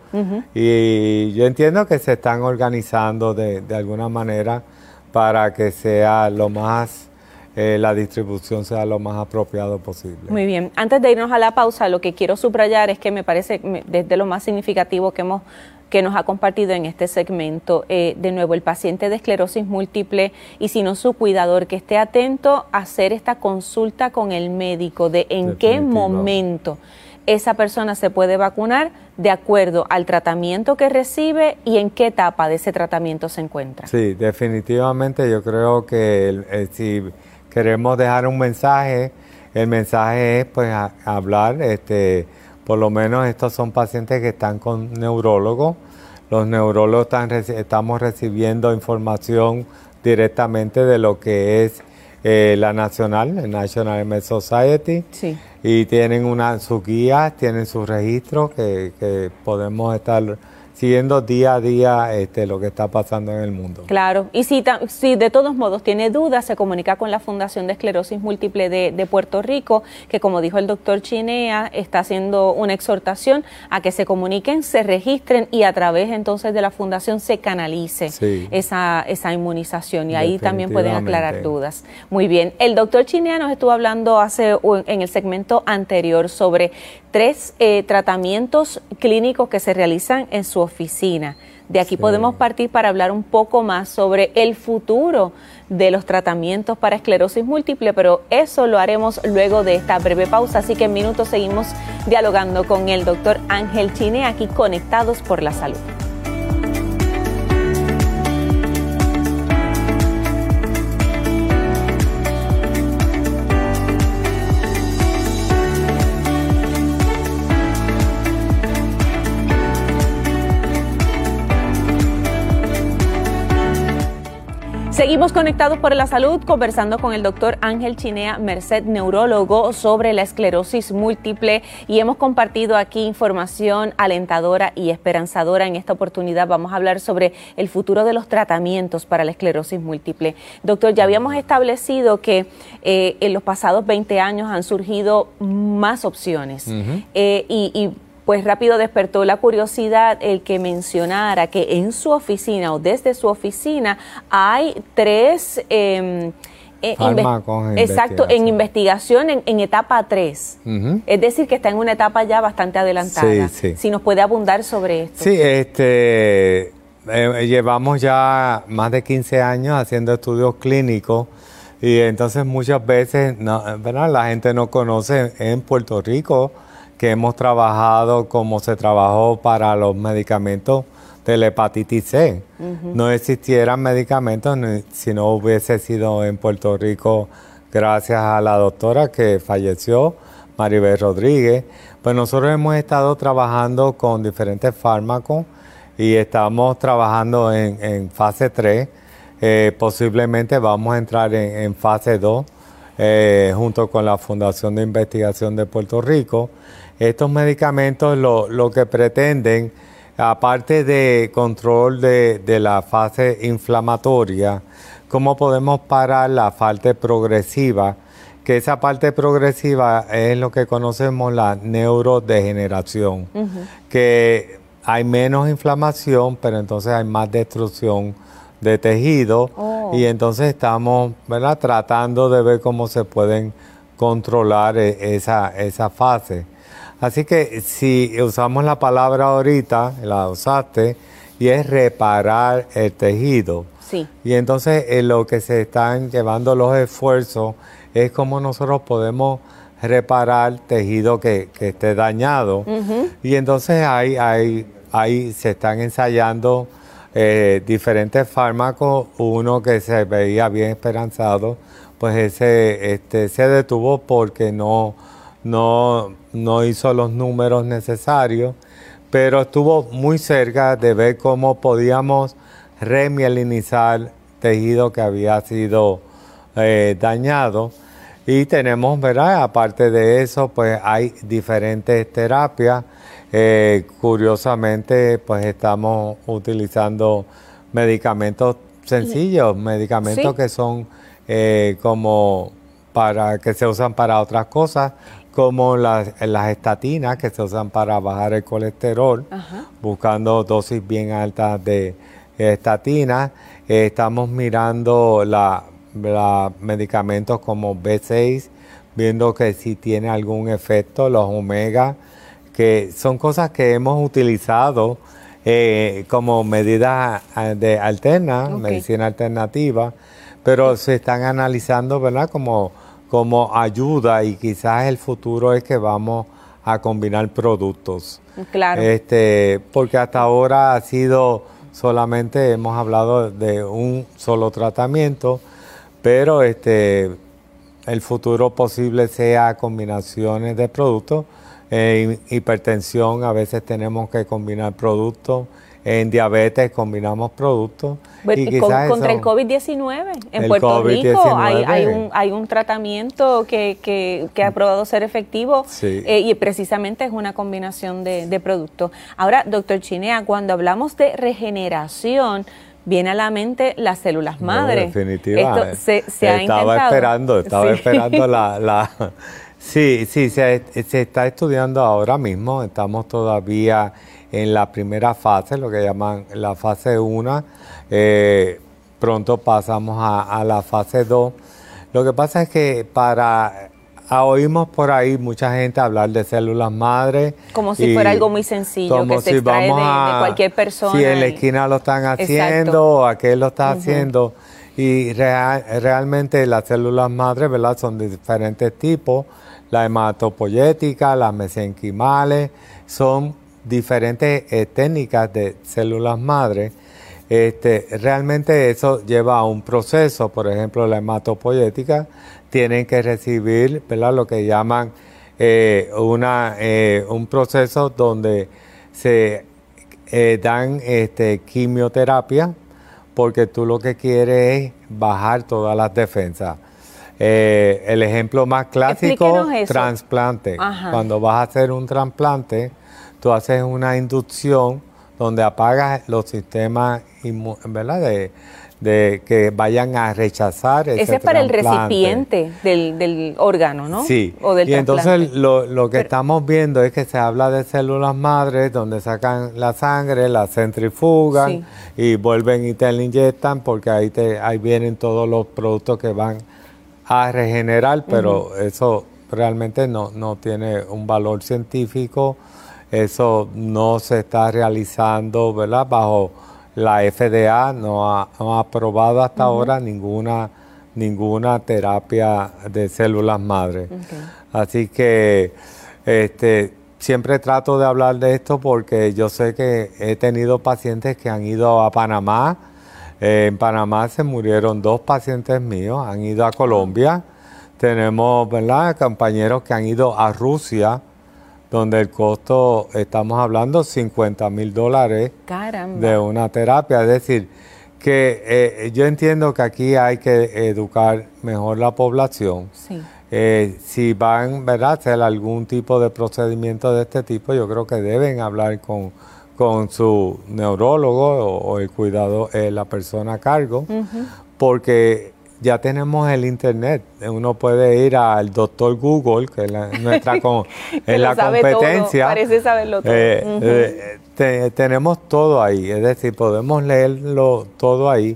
y yo entiendo que se están organizando de, de alguna manera para que sea lo más eh, la distribución sea lo más apropiado posible. Muy bien. Antes de irnos a la pausa, lo que quiero subrayar es que me parece desde lo más significativo que hemos que nos ha compartido en este segmento. Eh, de nuevo, el paciente de esclerosis múltiple y si no su cuidador, que esté atento a hacer esta consulta con el médico de en qué momento esa persona se puede vacunar de acuerdo al tratamiento que recibe y en qué etapa de ese tratamiento se encuentra. Sí, definitivamente yo creo que eh, si queremos dejar un mensaje, el mensaje es pues hablar, este, por lo menos estos son pacientes que están con neurólogos, los neurólogos están, estamos recibiendo información directamente de lo que es eh, la nacional, el National MS Society, sí. y tienen una, sus guías, tienen sus registros que, que podemos estar siguiendo día a día este, lo que está pasando en el mundo. Claro, y si, si de todos modos tiene dudas, se comunica con la Fundación de Esclerosis Múltiple de, Puerto Rico, que como dijo el doctor Chinea, está haciendo una exhortación a que se comuniquen, se registren y a través entonces de la Fundación se canalice esa, esa inmunización y ahí también pueden aclarar dudas. Muy bien, el doctor Chinea nos estuvo hablando hace en el segmento anterior sobre tres eh, tratamientos clínicos que se realizan en su oficina. De aquí podemos partir para hablar un poco más sobre el futuro de los tratamientos para esclerosis múltiple, pero eso lo haremos luego de esta breve pausa. Así que en minutos seguimos dialogando con el doctor Ángel Chine, aquí conectados por la salud. Seguimos conectados por la salud, conversando con el doctor Ángel Chinea Merced, neurólogo, sobre la esclerosis múltiple y hemos compartido aquí información alentadora y esperanzadora. En esta oportunidad vamos a hablar sobre el futuro de los tratamientos para la esclerosis múltiple. Doctor, ya habíamos establecido que eh, en los pasados 20 años han surgido más opciones eh, y pues rápido despertó la curiosidad el que mencionara que en su oficina o desde su oficina hay tres... Eh, exacto, en investigación en, etapa 3. Es decir, que está en una etapa ya bastante adelantada. Si nos puede abundar sobre esto. Sí, este, eh, llevamos ya más de 15 años haciendo estudios clínicos y entonces muchas veces no, la gente no conoce en Puerto Rico que hemos trabajado como se trabajó para los medicamentos de la hepatitis C. No existieran medicamentos si no hubiese sido en Puerto Rico gracias a la doctora que falleció, Maribel Rodríguez. Pues nosotros hemos estado trabajando con diferentes fármacos y estamos trabajando en, fase 3. Eh, posiblemente vamos a entrar en, fase 2 eh, junto con la Fundación de Investigación de Puerto Rico. Estos medicamentos lo, que pretenden, aparte de control de, la fase inflamatoria, cómo podemos parar la parte progresiva, que esa parte progresiva es lo que conocemos la neurodegeneración, que hay menos inflamación, pero entonces hay más destrucción de tejido oh. y entonces estamos tratando de ver cómo se pueden controlar e, esa, esa fase. Así que si usamos la palabra ahorita, la usaste, y es reparar el tejido. Sí. Y entonces en lo que se están llevando los esfuerzos es cómo nosotros podemos reparar tejido que, esté dañado. Y entonces ahí, ahí, ahí se están ensayando eh, diferentes fármacos. Uno que se veía bien esperanzado, pues ese este, se detuvo porque no no, no hizo los números necesarios, pero estuvo muy cerca de ver cómo podíamos remielinizar tejido que había sido eh, dañado. Y tenemos, ¿verdad? Aparte de eso, pues hay diferentes terapias. Eh, curiosamente, pues estamos utilizando medicamentos sencillos, medicamentos que son eh, como para que se usan para otras cosas, como las, las estatinas que se usan para bajar el colesterol, buscando dosis bien altas de estatinas. Eh, estamos mirando la, medicamentos como B6, viendo que si tiene algún efecto, los omega, que son cosas que hemos utilizado eh, como medidas eh, de alterna, medicina alternativa, pero se están analizando, ¿verdad? Como, como ayuda y quizás el futuro es que vamos a combinar productos. Claro. Este, porque hasta ahora ha sido solamente hemos hablado de un solo tratamiento, pero este el futuro posible sea combinaciones de productos en hipertensión a veces tenemos que combinar productos. En diabetes combinamos productos. y contra el COVID-19. En Puerto Rico hay, un, hay un tratamiento que, que, ha probado ser efectivo eh, y precisamente es una combinación de, productos. Ahora, doctor Chinea, cuando hablamos de regeneración, viene a la mente las células madre. definitivamente. se, estaba esperando, estaba esperando (laughs) la, Sí, sí, se, está estudiando ahora mismo, estamos todavía en la primera fase, lo que llaman la fase 1, eh, pronto pasamos a, la fase 2. Lo que pasa es que para oímos por ahí mucha gente hablar de células madre. Como si fuera algo muy sencillo, que se extrae de, cualquier persona. Si en la esquina lo están haciendo o aquel lo está haciendo. Y realmente las células madre, ¿verdad? Son de diferentes tipos la hematopoyética, las mesenquimales, son diferentes eh, técnicas de células madre. Este, realmente eso lleva a un proceso, por ejemplo, la hematopoyética tienen que recibir ¿verdad? lo que llaman eh, una, eh, un proceso donde se dan este, quimioterapia porque tú lo que quieres es bajar todas las defensas. El ejemplo más clásico, trasplante. Cuando vas a hacer un trasplante, tú haces una inducción donde apagas los sistemas ¿verdad? De, que vayan a rechazar ese Ese es para el recipiente del, órgano, ¿no? Sí. y entonces lo, que estamos viendo es que se habla de células madres donde sacan la sangre, la centrifugan y vuelven y te la inyectan porque ahí, te, ahí vienen todos los productos que van a regenerar, pero eso realmente no, no tiene un valor científico, eso no se está realizando, ¿verdad? Bajo la FDA no ha, aprobado hasta ahora ninguna, ninguna terapia de células madre. Así que este, siempre trato de hablar de esto porque yo sé que he tenido pacientes que han ido a Panamá, en Panamá se murieron dos pacientes míos, han ido a Colombia. Tenemos, ¿verdad?, compañeros que han ido a Rusia, donde el costo, estamos hablando, 50 mil dólares de una terapia. Es decir, que eh, yo entiendo que aquí hay que educar mejor la población. Eh, si van ¿verdad? a hacer algún tipo de procedimiento de este tipo, yo creo que deben hablar con con su neurólogo o, el cuidado, eh, la persona a cargo, porque ya tenemos el internet. Uno puede ir al doctor Google, que es la, (laughs) nuestra con, la competencia. Parece saberlo todo. Eh, eh, tenemos todo ahí, es decir, podemos leerlo todo ahí.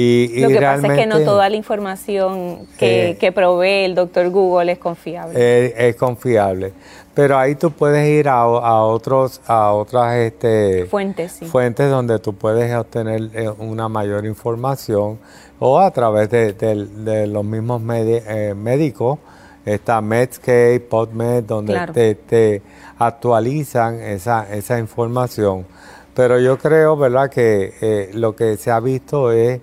Y, Lo que pasa es que no toda la información que, que provee el doctor Google es confiable. es confiable. Pero ahí tú puedes ir a, otros a otras este, fuentes fuentes donde tú puedes obtener eh, una mayor información o a través de, los mismos eh, médicos. Está Medscape, PodMed donde te, actualizan esa, esa información. Pero yo creo verdad que eh, lo que se ha visto es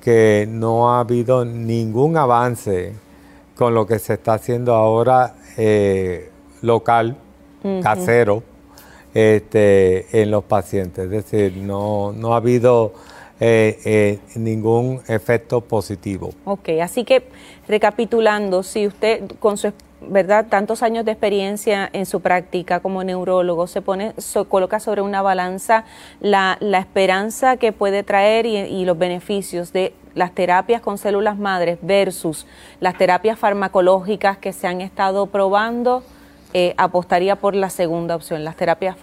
que no ha habido ningún avance con lo que se está haciendo ahora local, casero, este, en los pacientes. Es decir, no, no ha habido eh, eh, ningún efecto positivo. Ok, así que recapitulando, si usted con su ¿verdad? Tantos años de experiencia en su práctica como neurólogo, se pone, se coloca sobre una balanza la, esperanza que puede traer y, los beneficios de las terapias con células madres versus las terapias farmacológicas que se han estado probando, eh, apostaría por la segunda opción, las terapias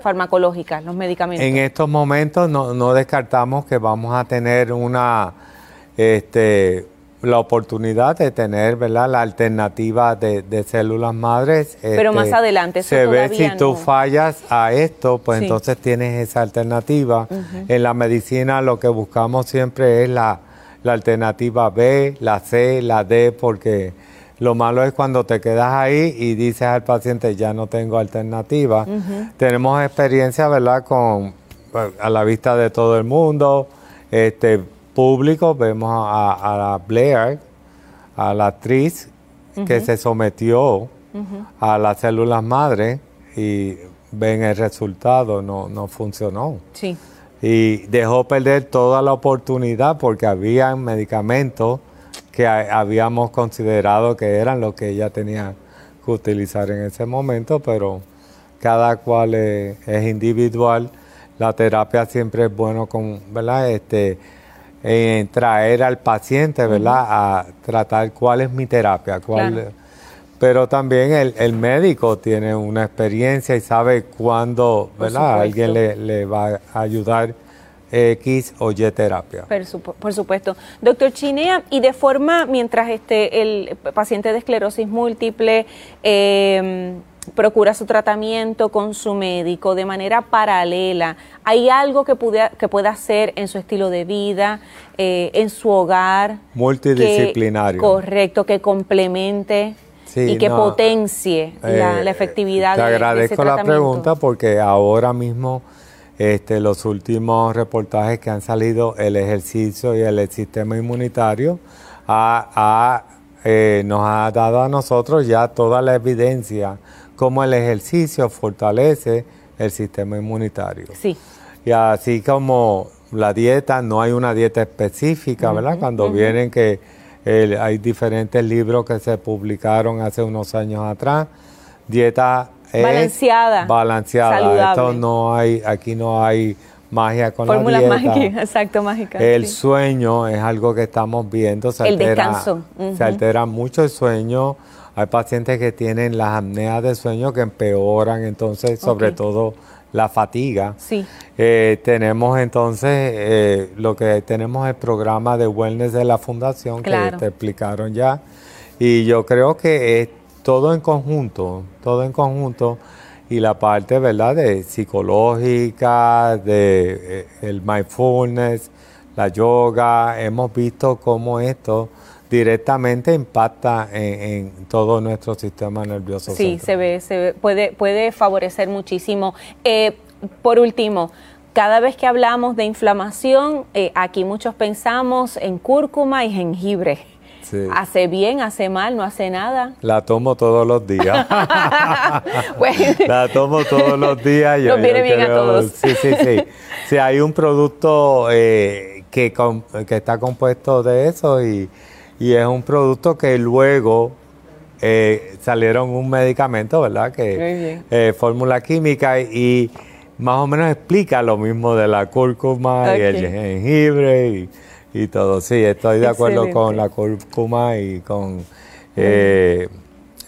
farmacológicas, los medicamentos. En estos momentos no, no descartamos que vamos a tener una este, la oportunidad de tener ¿verdad? la alternativa de, células madres. Pero más este, adelante, se ve si tú fallas a esto, pues entonces tienes esa alternativa. En la medicina lo que buscamos siempre es la, alternativa B, la C, la D, porque lo malo es cuando te quedas ahí y dices al paciente ya no tengo alternativa. Tenemos experiencia, ¿verdad? Con a la vista de todo el mundo. Este, público vemos a, la Blair, a la actriz que se sometió a las células madre y ven el resultado, no, no funcionó. Sí. Y dejó perder toda la oportunidad porque había medicamentos que habíamos considerado que eran los que ella tenía que utilizar en ese momento, pero cada cual es, es individual. La terapia siempre es bueno con, ¿verdad? Este, en traer al paciente, ¿verdad? A tratar cuál es mi terapia, cuál... Pero también el, médico tiene una experiencia y sabe cuándo, ¿verdad? Alguien le, va a ayudar X o Y terapia. Por, supuesto. Doctor Chinea, y de forma, mientras este, el paciente de esclerosis múltiple eh, procura su tratamiento con su médico de manera paralela. ¿Hay algo que, pueda, que pueda hacer en su estilo de vida, eh, en su hogar? Multidisciplinario. correcto, que complemente y que potencie la, eh, efectividad. Te agradezco la pregunta porque ahora mismo este, los últimos reportajes que han salido, el ejercicio y el sistema inmunitario eh, nos ha dado a nosotros ya toda la evidencia cómo el ejercicio fortalece el sistema inmunitario. Sí. Y así como la dieta, no hay una dieta específica, ¿verdad? Cuando vienen que hay diferentes libros que se publicaron hace unos años atrás, dieta balanceada, balanceada. Esto no hay, aquí no hay magia con la dieta. mágicas, (laughs) exacto, mágicas. El sueño es algo que estamos viendo. Se el descanso. Se altera mucho el sueño hay pacientes que tienen las apneas de sueño que empeoran, entonces, sobre todo la fatiga. Sí. Eh, tenemos entonces, eh, lo que tenemos el programa de wellness de la fundación, que te explicaron ya. Y yo creo que es todo en conjunto, todo en conjunto. Y la parte, ¿verdad?, de psicológica, de eh, el mindfulness, la yoga, hemos visto cómo esto directamente impacta en, todo nuestro sistema nervioso. Sí, se ve, se puede, puede favorecer muchísimo. Eh, por último, cada vez que hablamos de inflamación, eh, aquí muchos pensamos en cúrcuma y jengibre. ¿Hace bien, hace mal, no hace nada? La tomo todos los días. (laughs) (laughs) La tomo todos los días. Nos viene bien a todos. Sí, sí, sí. Si hay un producto eh, que, que está compuesto de eso y, y es un producto que luego eh, salieron un medicamento, ¿verdad? Que eh, fórmula química y, más o menos explica lo mismo de la cúrcuma y el jengibre y, todo. Sí, estoy de acuerdo con la cúrcuma y con eh,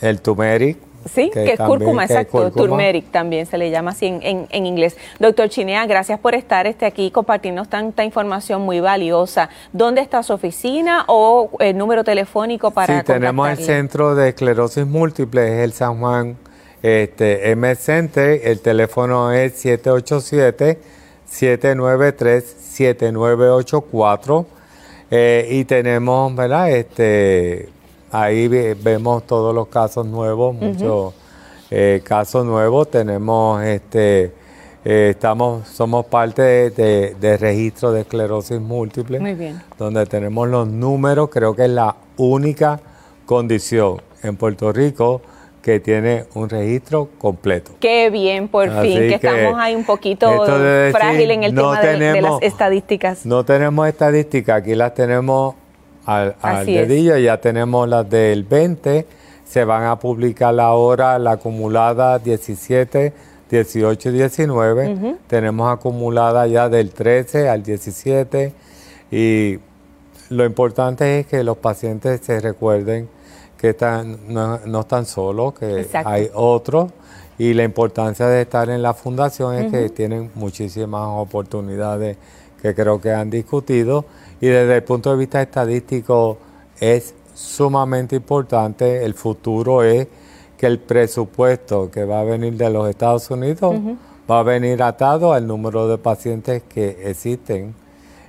el turmeric Sí, que, es cúrcuma, exacto, turmeric también se le llama así en, en, inglés. Doctor Chinea, gracias por estar este aquí compartirnos tanta información muy valiosa. ¿Dónde está su oficina o el número telefónico para Sí, tenemos el Centro de Esclerosis Múltiple, es el San Juan este, M Center, el teléfono es 787-793-7984 eh, y tenemos, ¿verdad? Este Ahí vemos todos los casos nuevos, muchos eh, casos nuevos. Tenemos, este, eh, estamos, somos parte de, registro de esclerosis múltiple. Muy bien. Donde tenemos los números, creo que es la única condición en Puerto Rico que tiene un registro completo. Qué bien, por fin, que, estamos ahí un poquito frágil en el tema de, las estadísticas. No tenemos estadísticas, aquí las tenemos al, dedillo. Ya tenemos las del 20, Se van a publicar ahora la acumulada 17, 18 y 19. Tenemos acumulada ya del 13 al 17 y lo importante es que los pacientes se recuerden que están, no, están solos, que hay otros y la importancia de estar en la fundación es que tienen muchísimas oportunidades que creo que han discutido y desde el punto de vista estadístico es sumamente importante. El futuro es que el presupuesto que va a venir de los Estados Unidos va a venir atado al número de pacientes que existen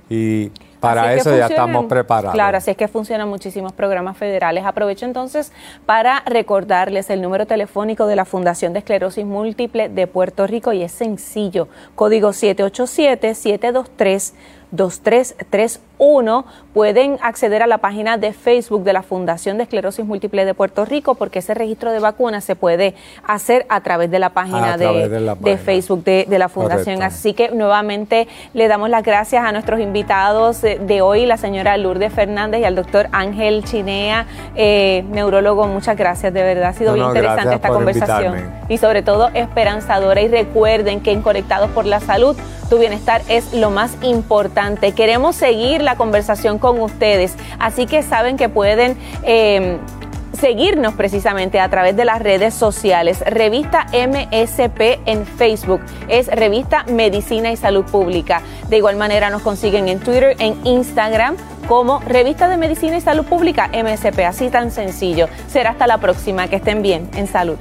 y para eso ya estamos preparados. Claro, así es que funcionan muchísimos programas federales. Aprovecho entonces para recordarles el número telefónico de la Fundación de Esclerosis Múltiple de Puerto Rico y es sencillo, código 787 723 2331. Pueden acceder a la página de Facebook de la Fundación de Esclerosis Múltiple de Puerto Rico porque ese registro de vacunas se puede hacer a través de la página, de, Facebook de, la Fundación. Así que nuevamente le damos las gracias a nuestros invitados de hoy, la señora Lourdes Fernández y al doctor Ángel Chinea, eh, neurólogo. Muchas gracias, de verdad. Ha sido bien interesante esta conversación y sobre todo esperanzadora. Y recuerden que en Conectados por la Salud, tu bienestar es lo más Queremos seguir la conversación con ustedes, así que saben que pueden... Eh, seguirnos precisamente a través de las redes sociales. Revista MSP en Facebook es Revista Medicina y Salud Pública. De igual manera nos consiguen en Twitter, en Instagram como Revista de Medicina y Salud Pública MSP. Así tan sencillo. Será hasta la próxima. Que estén bien. En salud.